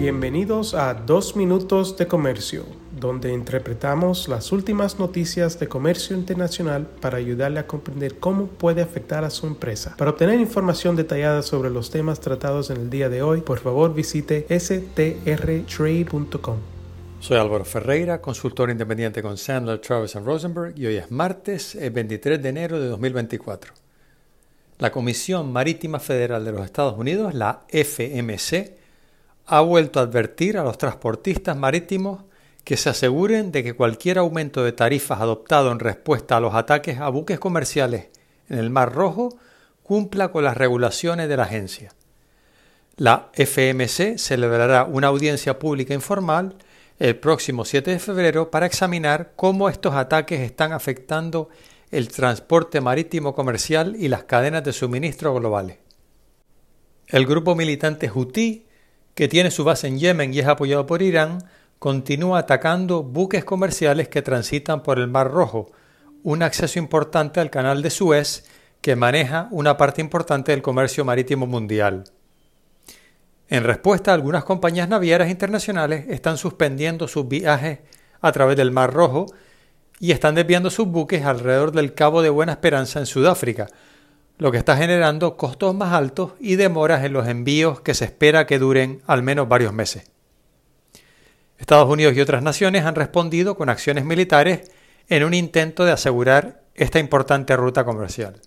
Bienvenidos a Dos Minutos de Comercio, donde interpretamos las últimas noticias de comercio internacional para ayudarle a comprender cómo puede afectar a su empresa. Para obtener información detallada sobre los temas tratados en el día de hoy, por favor visite strtrade.com. Soy Álvaro Ferreira, consultor independiente con Sandler, Travis Rosenberg y hoy es martes, el 23 de enero de 2024. La Comisión Marítima Federal de los Estados Unidos, la FMC, ha vuelto a advertir a los transportistas marítimos que se aseguren de que cualquier aumento de tarifas adoptado en respuesta a los ataques a buques comerciales en el Mar Rojo cumpla con las regulaciones de la agencia. La FMC celebrará una audiencia pública informal el próximo 7 de febrero para examinar cómo estos ataques están afectando el transporte marítimo comercial y las cadenas de suministro globales. El grupo militante Houthi que tiene su base en Yemen y es apoyado por Irán, continúa atacando buques comerciales que transitan por el Mar Rojo, un acceso importante al canal de Suez que maneja una parte importante del comercio marítimo mundial. En respuesta, algunas compañías navieras internacionales están suspendiendo sus viajes a través del Mar Rojo y están desviando sus buques alrededor del Cabo de Buena Esperanza en Sudáfrica, lo que está generando costos más altos y demoras en los envíos que se espera que duren al menos varios meses. Estados Unidos y otras naciones han respondido con acciones militares en un intento de asegurar esta importante ruta comercial.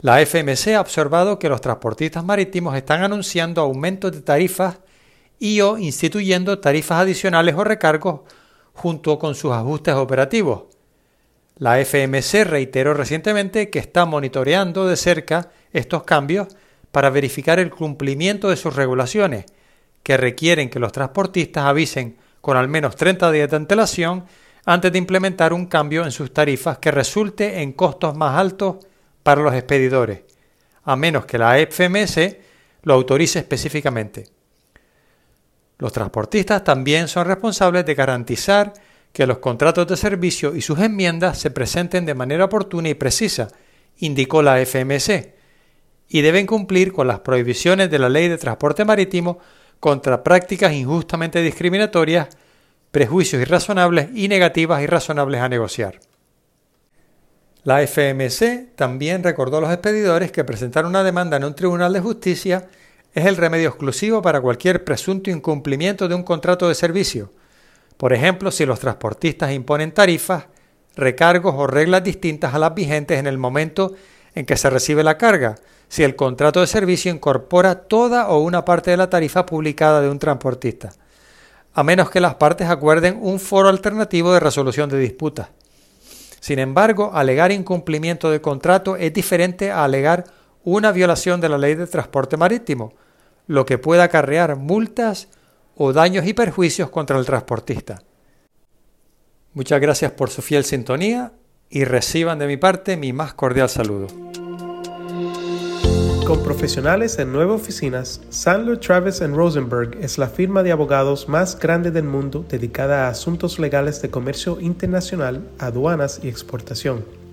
La FMC ha observado que los transportistas marítimos están anunciando aumentos de tarifas y o instituyendo tarifas adicionales o recargos junto con sus ajustes operativos, la FMC reiteró recientemente que está monitoreando de cerca estos cambios para verificar el cumplimiento de sus regulaciones, que requieren que los transportistas avisen con al menos 30 días de antelación antes de implementar un cambio en sus tarifas que resulte en costos más altos para los expedidores, a menos que la FMC lo autorice específicamente. Los transportistas también son responsables de garantizar que los contratos de servicio y sus enmiendas se presenten de manera oportuna y precisa, indicó la FMC, y deben cumplir con las prohibiciones de la Ley de Transporte Marítimo contra prácticas injustamente discriminatorias, prejuicios irrazonables y negativas irrazonables a negociar. La FMC también recordó a los expedidores que presentar una demanda en un tribunal de justicia es el remedio exclusivo para cualquier presunto incumplimiento de un contrato de servicio, por ejemplo, si los transportistas imponen tarifas, recargos o reglas distintas a las vigentes en el momento en que se recibe la carga, si el contrato de servicio incorpora toda o una parte de la tarifa publicada de un transportista, a menos que las partes acuerden un foro alternativo de resolución de disputas. Sin embargo, alegar incumplimiento de contrato es diferente a alegar una violación de la ley de transporte marítimo, lo que puede acarrear multas o daños y perjuicios contra el transportista. Muchas gracias por su fiel sintonía y reciban de mi parte mi más cordial saludo. Con profesionales en nueve oficinas, Sandler Travis Rosenberg es la firma de abogados más grande del mundo dedicada a asuntos legales de comercio internacional, aduanas y exportación.